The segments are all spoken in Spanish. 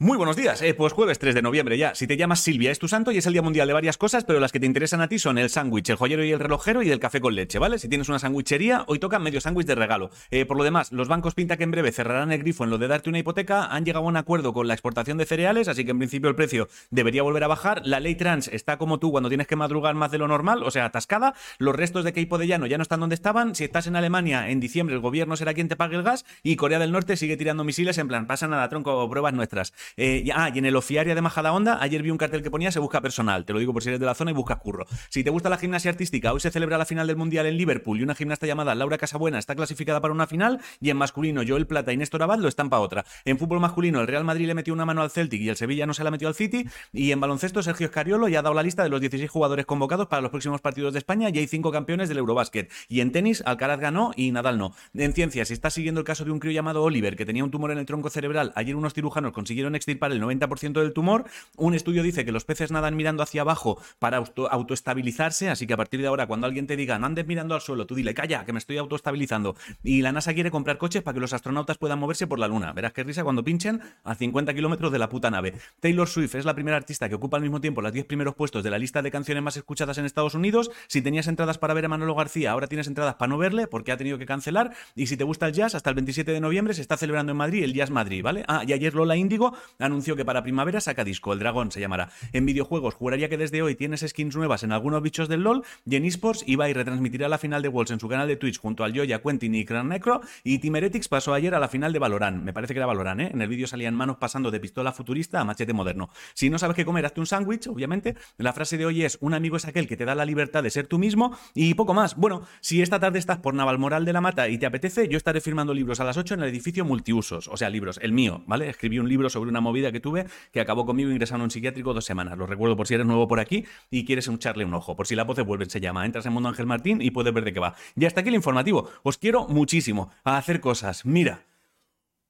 Muy buenos días, eh, pues jueves 3 de noviembre ya. Si te llamas Silvia es tu santo y es el día mundial de varias cosas, pero las que te interesan a ti son el sándwich, el joyero y el relojero y el café con leche, ¿vale? Si tienes una sandwichería, hoy toca medio sándwich de regalo. Eh, por lo demás, los bancos pinta que en breve cerrarán el grifo en lo de darte una hipoteca, han llegado a un acuerdo con la exportación de cereales, así que en principio el precio debería volver a bajar. La ley trans está como tú cuando tienes que madrugar más de lo normal, o sea, atascada. Los restos de Keipo de Llano ya no están donde estaban. Si estás en Alemania, en diciembre el gobierno será quien te pague el gas y Corea del Norte sigue tirando misiles en plan, pasa nada, tronco, pruebas nuestras. Eh, ah, y en el ofiaria de Majadahonda, ayer vi un cartel que ponía se busca personal. Te lo digo por si eres de la zona y buscas curro. Si te gusta la gimnasia artística, hoy se celebra la final del Mundial en Liverpool y una gimnasta llamada Laura Casabuena está clasificada para una final y en masculino Joel Plata y Néstor Abad lo están para otra. En fútbol masculino el Real Madrid le metió una mano al Celtic y el Sevilla no se la metió al City y en baloncesto Sergio Escariolo ya ha dado la lista de los 16 jugadores convocados para los próximos partidos de España y hay 5 campeones del Eurobásquet. Y en tenis Alcaraz ganó y Nadal no. En ciencias, si estás siguiendo el caso de un crío llamado Oliver que tenía un tumor en el tronco cerebral, ayer unos cirujanos consiguieron extirpar el 90% del tumor. Un estudio dice que los peces nadan mirando hacia abajo para autoestabilizarse, así que a partir de ahora, cuando alguien te diga no andes mirando al suelo, tú dile calla, que me estoy autoestabilizando. Y la NASA quiere comprar coches para que los astronautas puedan moverse por la Luna. Verás qué risa cuando pinchen a 50 kilómetros de la puta nave. Taylor Swift es la primera artista que ocupa al mismo tiempo los 10 primeros puestos de la lista de canciones más escuchadas en Estados Unidos. Si tenías entradas para ver a Manolo García, ahora tienes entradas para no verle porque ha tenido que cancelar. Y si te gusta el jazz, hasta el 27 de noviembre se está celebrando en Madrid el Jazz Madrid, ¿vale? Ah, y ayer Lola Índigo anunció que para primavera saca disco, El Dragón se llamará. En videojuegos, juraría que desde hoy tienes skins nuevas en algunos bichos del LOL. Y en esports, iba y retransmitirá la final de Worlds en su canal de Twitch junto al Yoya, Quentin y Cran Necro. Y Timeretics pasó ayer a la final de Valorant. Me parece que era Valorant, ¿eh? En el vídeo salían manos pasando de pistola futurista a machete moderno. Si no sabes qué comer, hazte un sándwich, obviamente. La frase de hoy es: un amigo es aquel que te da la libertad de ser tú mismo y poco más. Bueno, si esta tarde estás por Navalmoral de la Mata y te apetece, yo estaré firmando libros a las 8 en el edificio multiusos, o sea, libros, el mío, ¿vale? Escribí un libro sobre una movida que tuve que acabó conmigo ingresando un psiquiátrico dos semanas. Lo recuerdo por si eres nuevo por aquí y quieres echarle un ojo. Por si la voz vuelve, se llama. Entras en Mundo Ángel Martín y puedes ver de qué va. Y hasta aquí el informativo. Os quiero muchísimo a hacer cosas. Mira.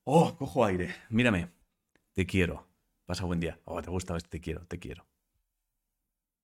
Oh, cojo aire. Mírame. Te quiero. Pasa buen día. Oh, te gusta te quiero, te quiero.